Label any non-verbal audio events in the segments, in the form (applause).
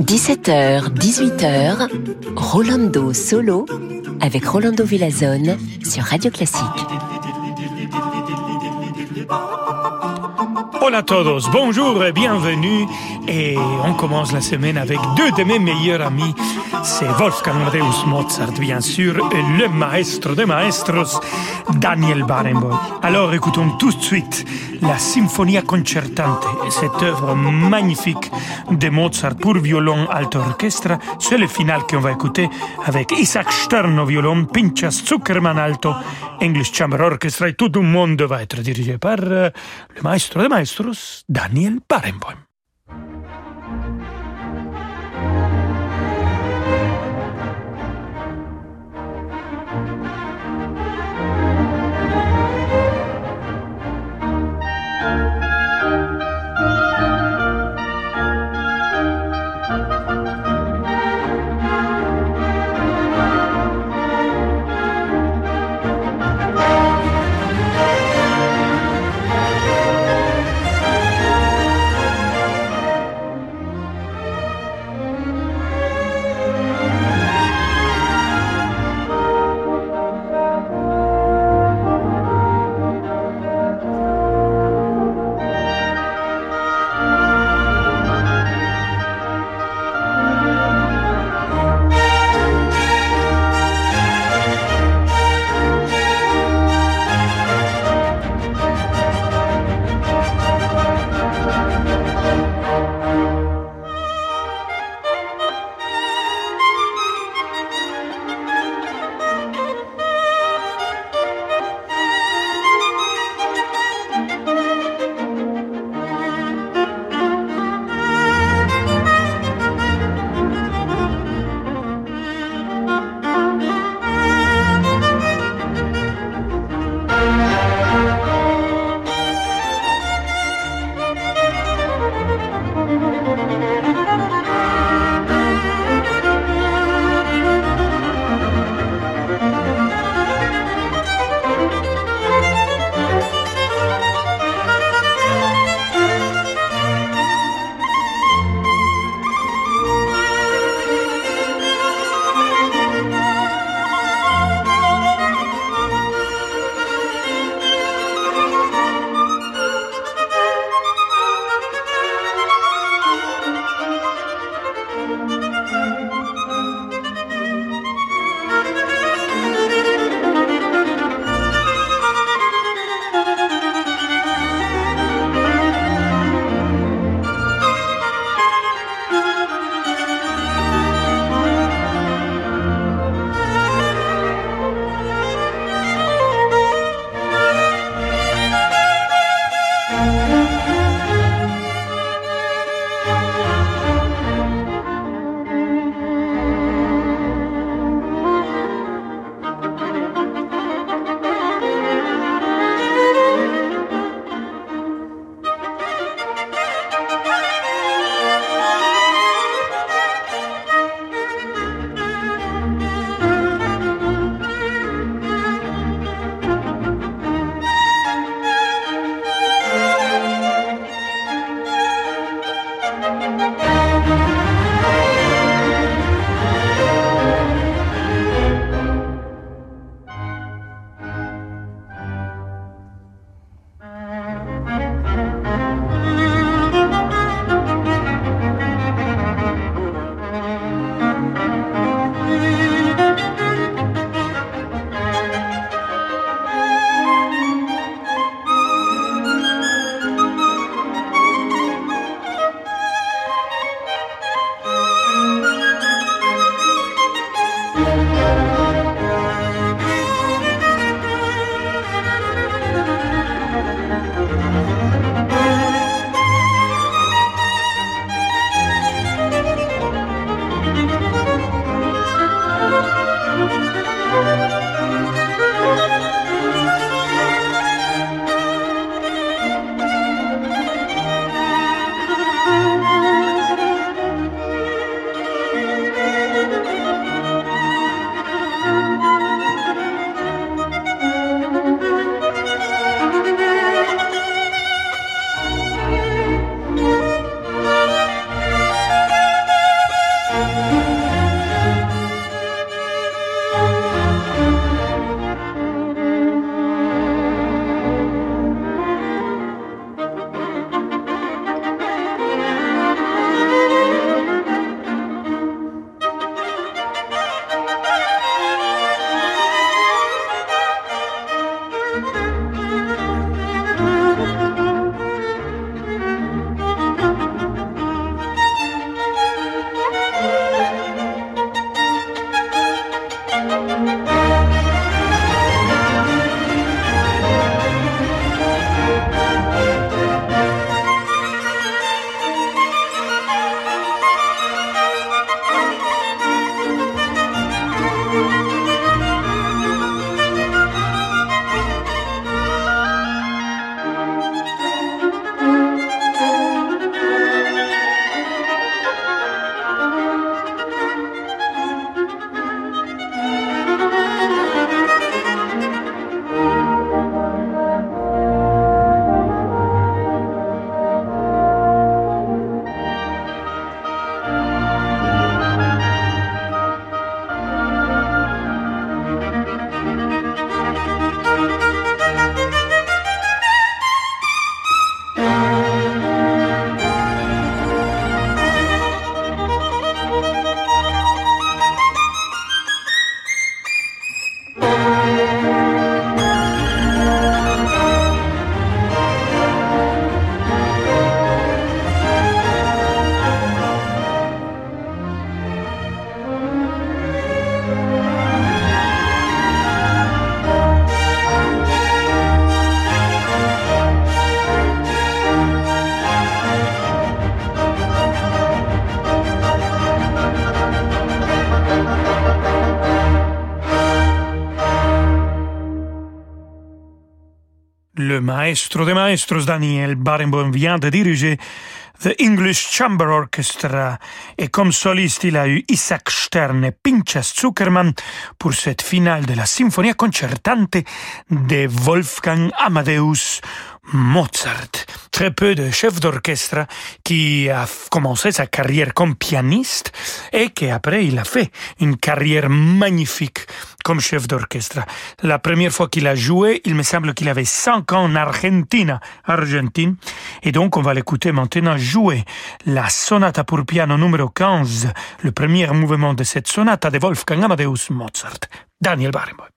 17h, 18h, Rolando Solo avec Rolando Villazone sur Radio Classique. Hola a todos, bonjour et bienvenue. Et on commence la semaine avec deux de mes meilleurs amis. C'est Wolfgang Amadeus Mozart, bien sûr, et le maestro des maestros, Daniel Barenboim. Alors écoutons tout de suite la Symphonia Concertante, cette œuvre magnifique de Mozart pour violon alto orchestre. C'est le final qu'on va écouter avec Isaac Stern au violon, Pinchas Zuckerman alto, English Chamber Orchestra et tout le monde va être dirigé par euh, le maestro des maestros, Daniel Barenboim. Le maestro des maestros Daniel Barenboim vient de diriger The English Chamber Orchestra et comme soliste il a eu Isaac Stern et Pinchas Zuckerman pour cette finale de la Symphonia Concertante de Wolfgang Amadeus Mozart. Très peu de chefs d'orchestre qui a commencé sa carrière comme pianiste et qui après il a fait une carrière magnifique comme chef d'orchestre. La première fois qu'il a joué, il me semble qu'il avait 5 ans en Argentine, Argentine. Et donc on va l'écouter maintenant jouer la sonata pour piano numéro 15, le premier mouvement de cette sonate de Wolfgang Amadeus Mozart. Daniel Barenboim.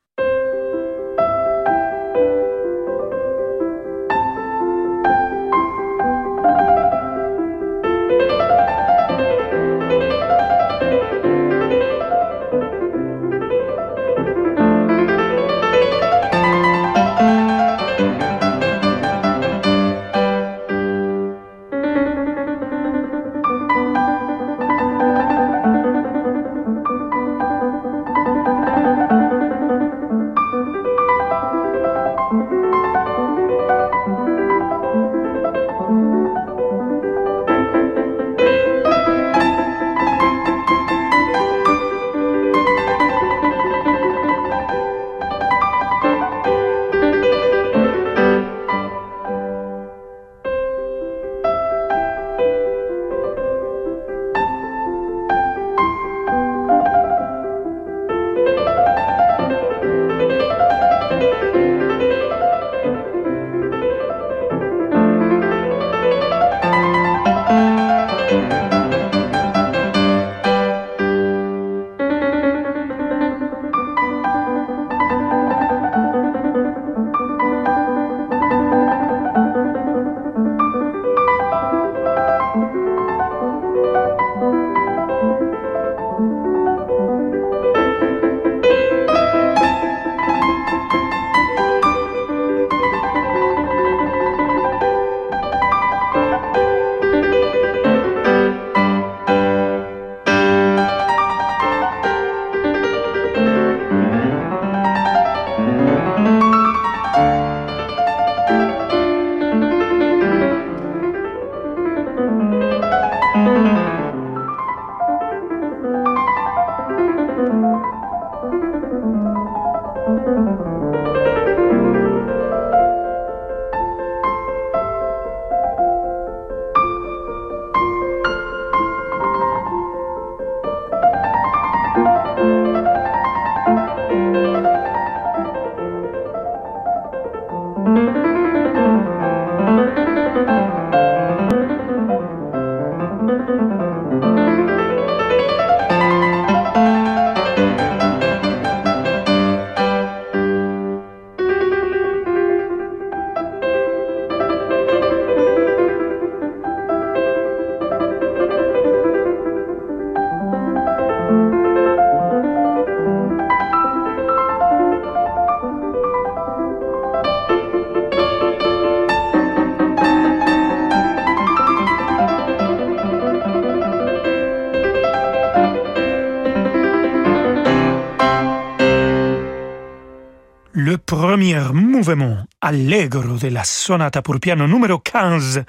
Mouvement allegro de la sonata pour piano numéro 15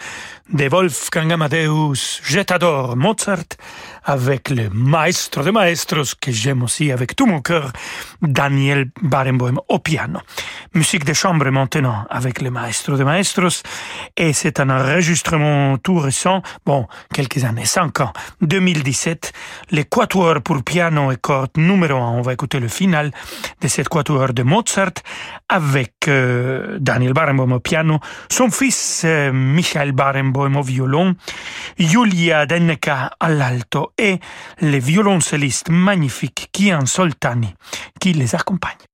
de Wolfgang Amadeus. Jetador Mozart avec le maestro de maestros que j'aime aussi avec tout mon cœur, Daniel Barenboim au piano. Musique de chambre maintenant avec le maestro de maestros et c'est un enregistrement tout récent, bon, quelques années, 5 ans, 2017, les quatuors pour piano et cordes numéro 1. On va écouter le final de cette quatuor de Mozart avec euh, Daniel Barenboim au piano, son fils euh, Michael Barenboim au violon, Julia Denneka à l'alto et les violoncellistes magnifiques Kian Soltani qui les accompagnent.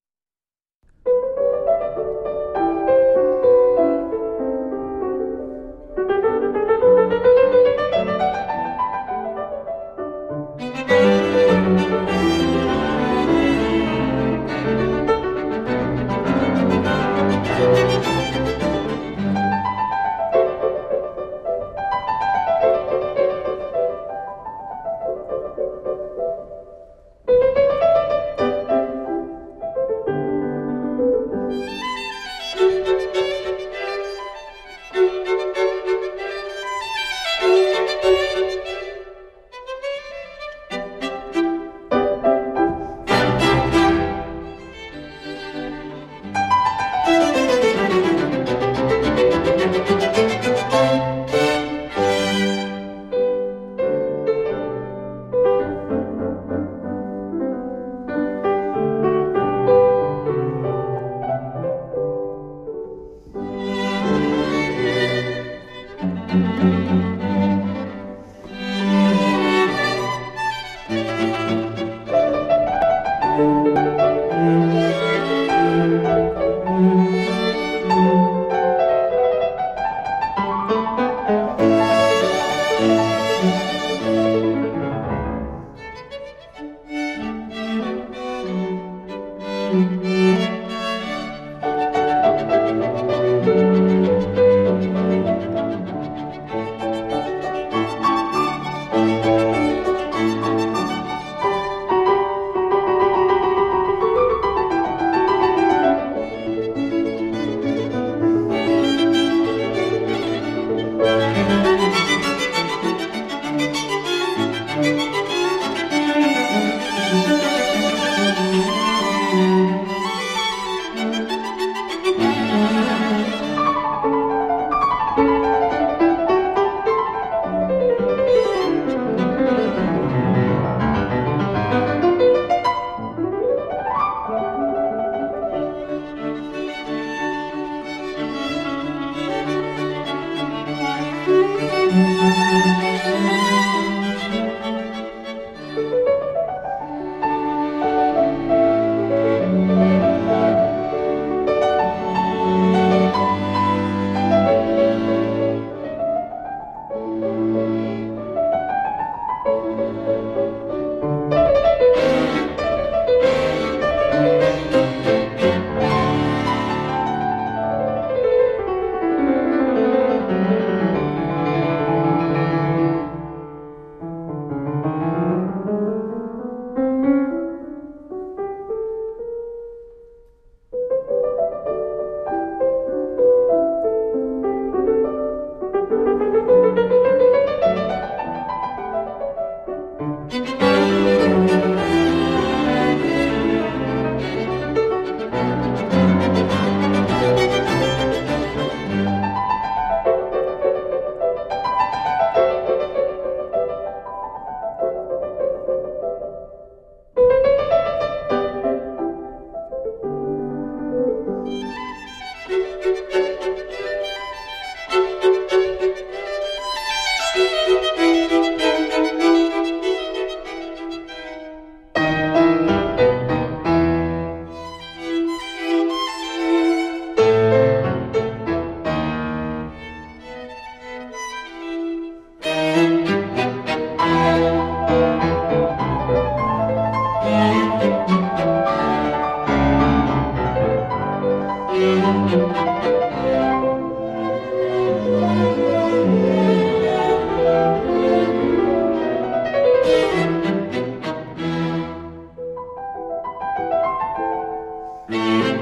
Música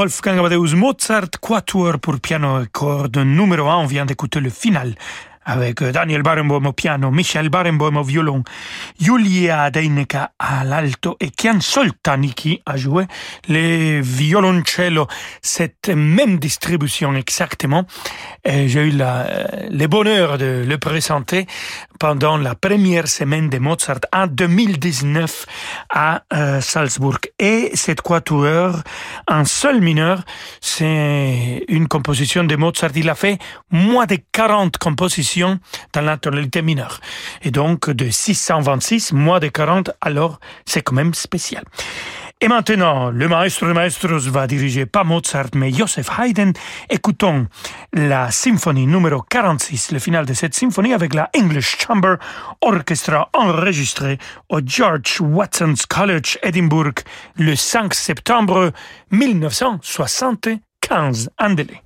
Wolfgang Amadeus Mozart, Quatuor pour piano et cordes numéro 1. On vient d'écouter le final avec Daniel Barenboim au piano, Michel Barenboim au violon, Julia Deineka à l'alto et Kian Soltaniki a joué les violoncello. Cette même distribution exactement. J'ai eu la, le bonheur de le présenter pendant la première semaine de Mozart en 2019 à euh, Salzbourg. Et cette quatuor en sol mineur, c'est une composition de Mozart. Il a fait moins de 40 compositions dans la tonalité mineure. Et donc de 626, moins de 40, alors c'est quand même spécial. Et maintenant, le maestro de maestros va diriger pas Mozart, mais Joseph Haydn. Écoutons la symphonie numéro 46, le final de cette symphonie avec la English Chamber Orchestra enregistrée au George Watson's College, Edinburgh, le 5 septembre 1975. Andele.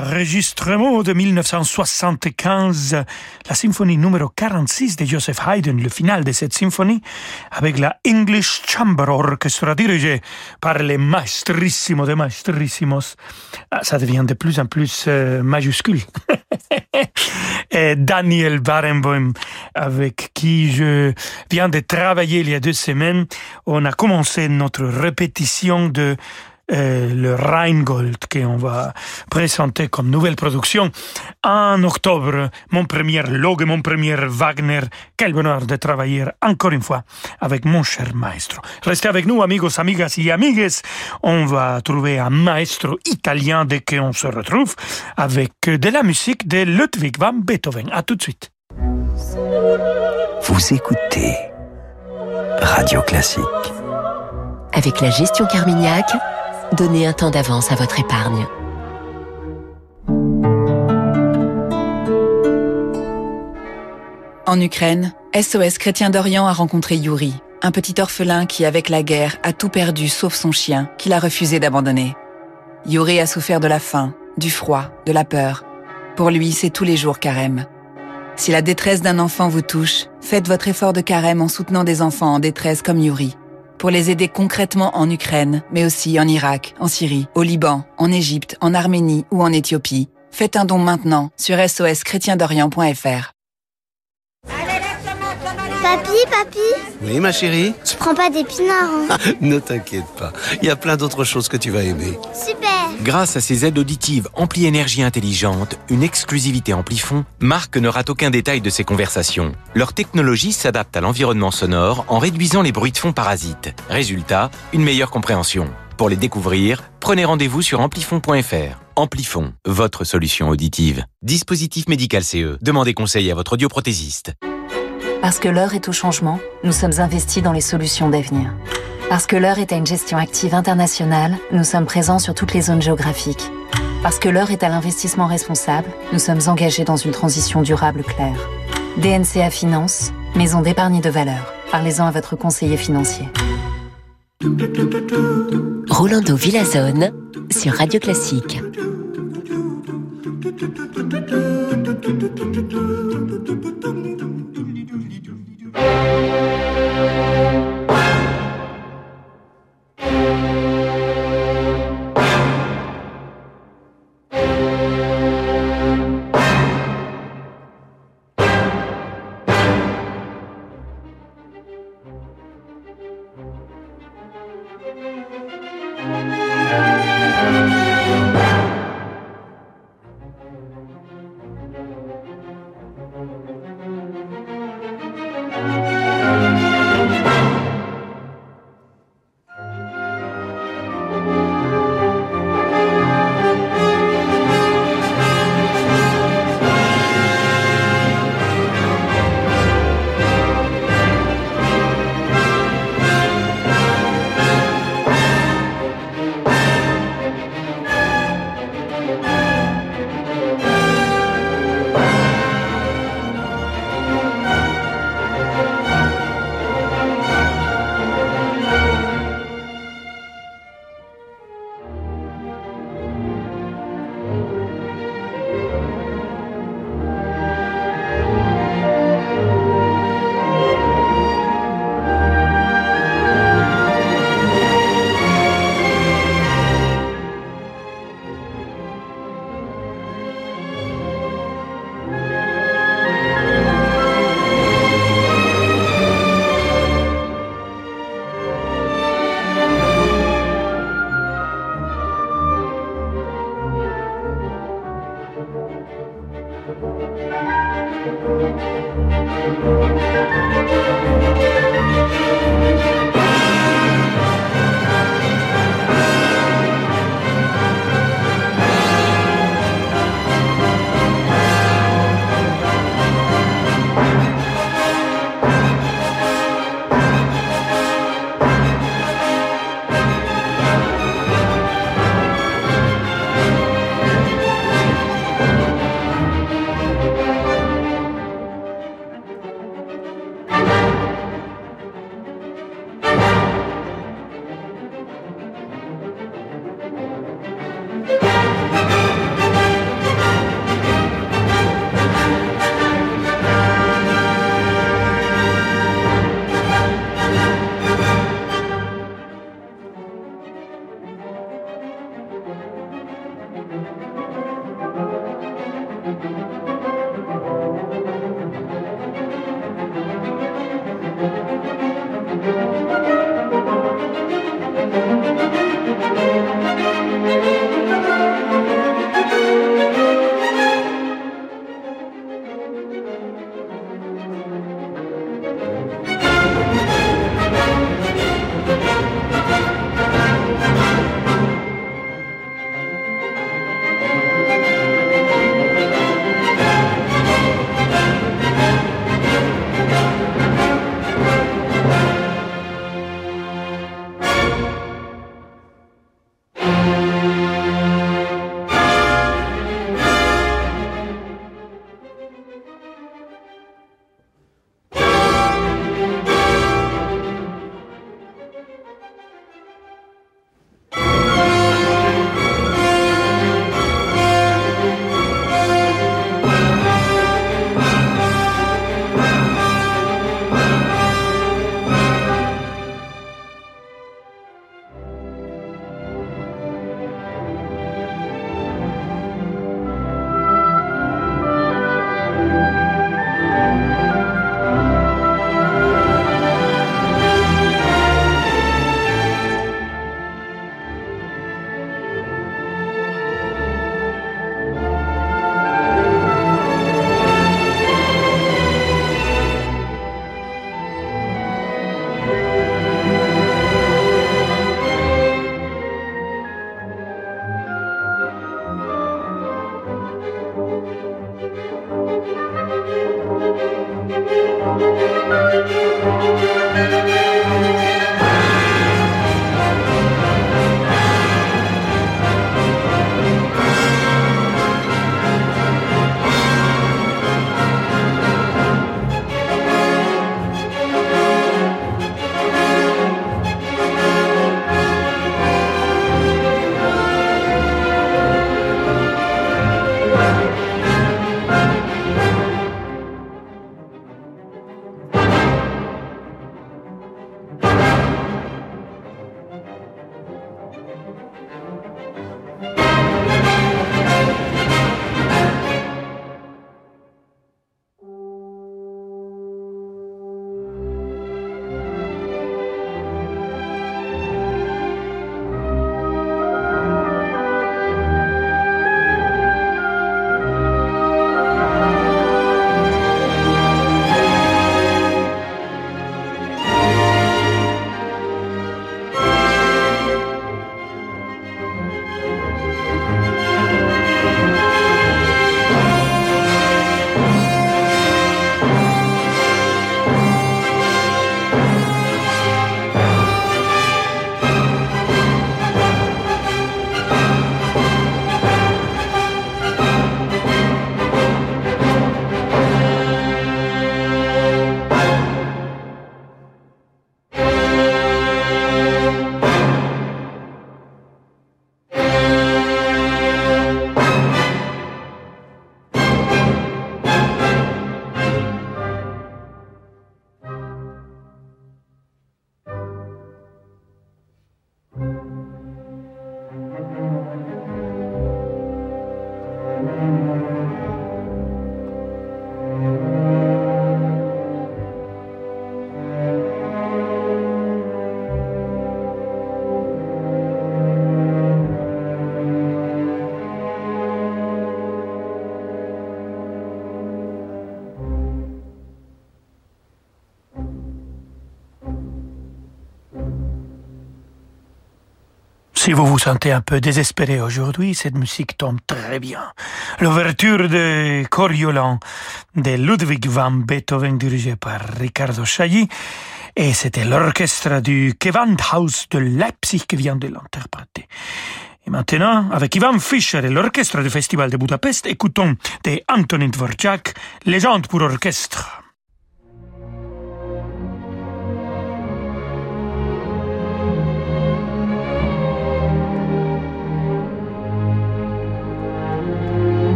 Enregistrement de 1975, la symphonie numéro 46 de Joseph Haydn, le final de cette symphonie, avec la English Chamber Orchestra dirigée par les maestrissimo de maestrissimos. Ah, ça devient de plus en plus euh, majuscule. (laughs) Et Daniel Barenboim, avec qui je viens de travailler il y a deux semaines, on a commencé notre répétition de le Rheingold qu'on va présenter comme nouvelle production en octobre. Mon premier Log, mon premier Wagner. Quel bonheur de travailler encore une fois avec mon cher maestro. Restez avec nous, amigos, amigas y amigues. On va trouver un maestro italien dès qu'on se retrouve avec de la musique de Ludwig van Beethoven. À tout de suite. Vous écoutez Radio Classique. Avec la gestion Carmignac, Donnez un temps d'avance à votre épargne. En Ukraine, SOS Chrétien d'Orient a rencontré Yuri, un petit orphelin qui, avec la guerre, a tout perdu sauf son chien, qu'il a refusé d'abandonner. Yuri a souffert de la faim, du froid, de la peur. Pour lui, c'est tous les jours carême. Si la détresse d'un enfant vous touche, faites votre effort de carême en soutenant des enfants en détresse comme Yuri pour les aider concrètement en Ukraine, mais aussi en Irak, en Syrie, au Liban, en Égypte, en Arménie ou en Éthiopie. Faites un don maintenant sur soschrétiendorient.fr. Papi, papi Oui, ma chérie Tu prends pas d'épinards, hein (laughs) Ne t'inquiète pas, il y a plein d'autres choses que tu vas aimer. Super Grâce à ses aides auditives Ampli Énergie Intelligente, une exclusivité Amplifon, Marc ne rate aucun détail de ses conversations. Leur technologie s'adapte à l'environnement sonore en réduisant les bruits de fond parasites. Résultat, une meilleure compréhension. Pour les découvrir, prenez rendez-vous sur amplifon.fr. Amplifon, votre solution auditive. Dispositif médical CE. Demandez conseil à votre audioprothésiste. Parce que l'heure est au changement, nous sommes investis dans les solutions d'avenir. Parce que l'heure est à une gestion active internationale, nous sommes présents sur toutes les zones géographiques. Parce que l'heure est à l'investissement responsable, nous sommes engagés dans une transition durable claire. DNCA Finance, maison d'épargne de valeur. Parlez-en à votre conseiller financier. Rolando Villazone sur Radio Classique. Si vous vous sentez un peu désespéré aujourd'hui, cette musique tombe très bien. L'ouverture de Coriolan de Ludwig van Beethoven dirigé par Riccardo Chailly et c'était l'orchestre du Gewandhaus de Leipzig qui vient de l'interpréter. Et maintenant, avec Ivan Fischer et l'orchestre du Festival de Budapest, écoutons de Antonin Dvorak, Légende pour orchestre.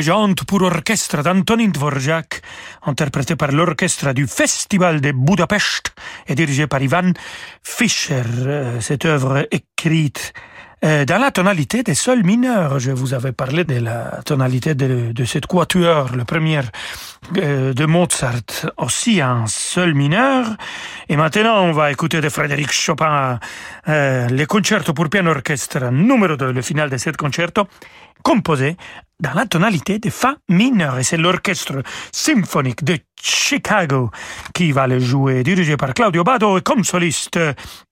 Légende pour orchestre d'Antonin Dvorak, interprété par l'orchestre du Festival de Budapest et dirigé par Ivan Fischer. Euh, cette œuvre écrite euh, dans la tonalité des sols mineurs, je vous avais parlé de la tonalité de, cette quatuor, le premier euh, de Mozart, aussi en sol mineur. Et maintenant, on va écouter de Frédéric Chopin euh, le concerto pour piano orchestre numéro 2, le final de ce concerto, composé dans la tonalité de Fa mineur. Et c'est l'orchestre symphonique de Chicago qui va le jouer, dirigé par Claudio Bado et comme soliste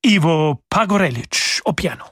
Ivo Pagorelic au piano.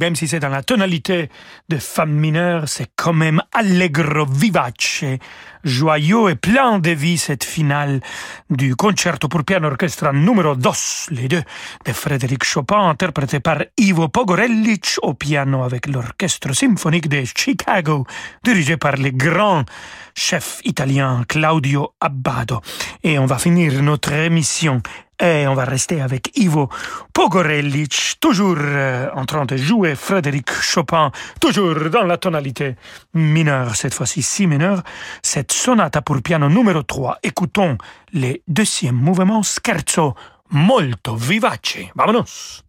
Même si c'est dans la tonalité de femme mineure, c'est quand même allegro vivace, joyeux et plein de vie cette finale du concerto pour piano orchestre numéro 2, les deux, de Frédéric Chopin, interprété par Ivo Pogorelic au piano avec l'orchestre symphonique de Chicago, dirigé par le grand chef italien Claudio Abbado. Et on va finir notre émission et on va rester avec Ivo Pogorelic, toujours euh, en train de jouer Frédéric Chopin, toujours dans la tonalité mineure, cette fois-ci si mineure, cette sonate pour piano numéro 3. Écoutons le deuxième mouvement scherzo molto vivace. Vamonos!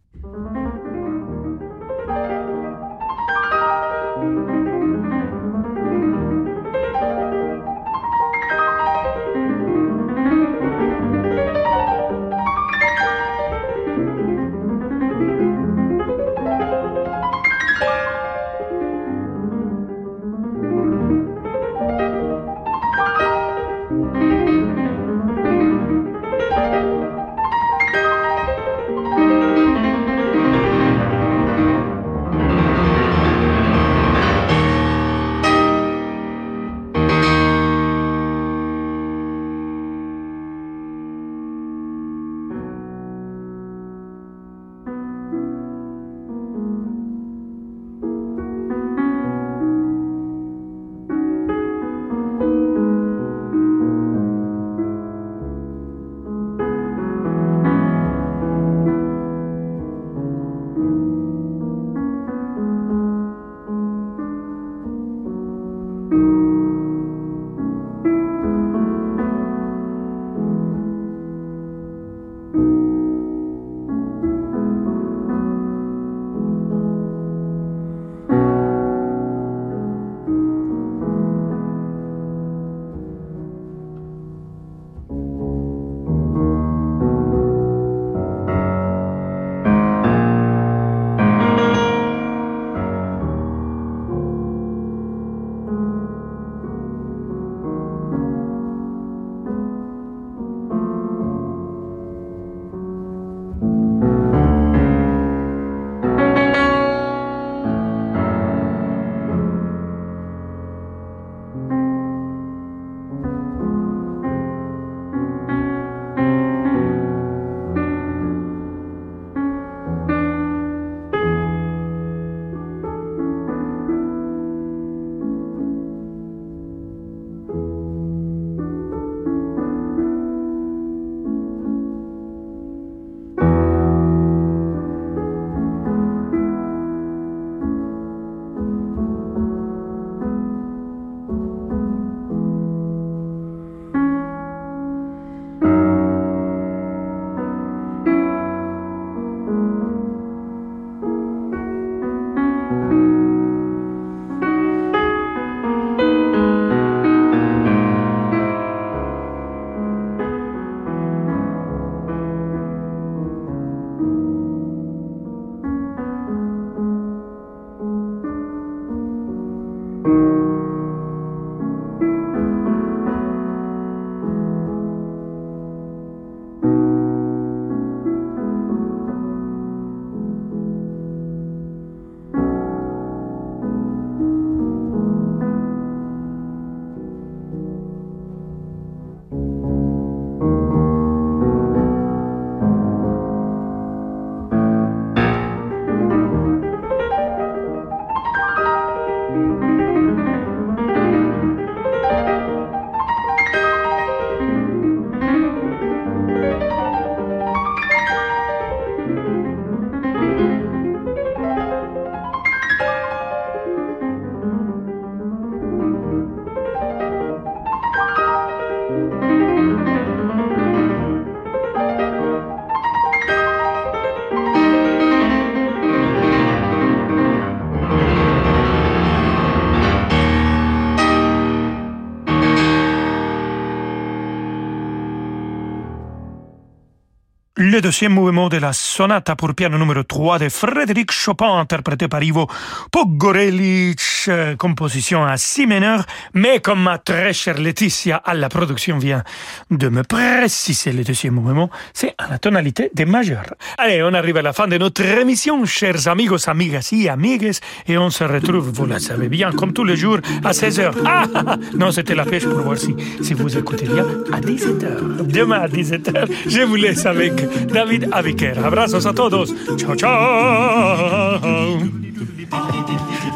Deuxième mouvement de la sonate pour piano numéro 3 de Frédéric Chopin, interprété par Ivo Pogorelic, euh, composition à si mineur, mais comme ma très chère Laetitia à la production vient de me préciser le deuxième mouvement, c'est à la tonalité de majeur. Allez, on arrive à la fin de notre émission, chers amigos, amigas et amigues, et on se retrouve, vous le savez bien, comme tous les jours, à 16h. Ah, ah, ah, non, c'était la pêche pour voir si, si vous écoutez bien, à 17h. Demain à 17h, je vous laisse avec David Abiquer. Abrazos a todos. Chao, chao.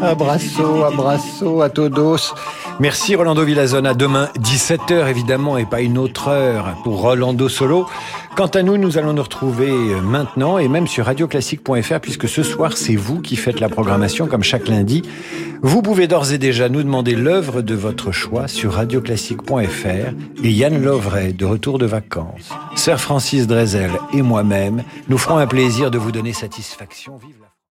Abrazo, abrazo a todos. Merci Rolando Villazona. Demain, 17h évidemment, et pas une autre heure pour Rolando Solo. Quant à nous, nous allons nous retrouver maintenant et même sur radioclassique.fr puisque ce soir, c'est vous qui faites la programmation comme chaque lundi. Vous pouvez d'ores et déjà nous demander l'œuvre de votre choix sur radioclassique.fr et Yann Lovray, de retour de vacances. Sœur Francis Drezel et moi-même nous ferons un plaisir de vous donner satisfaction.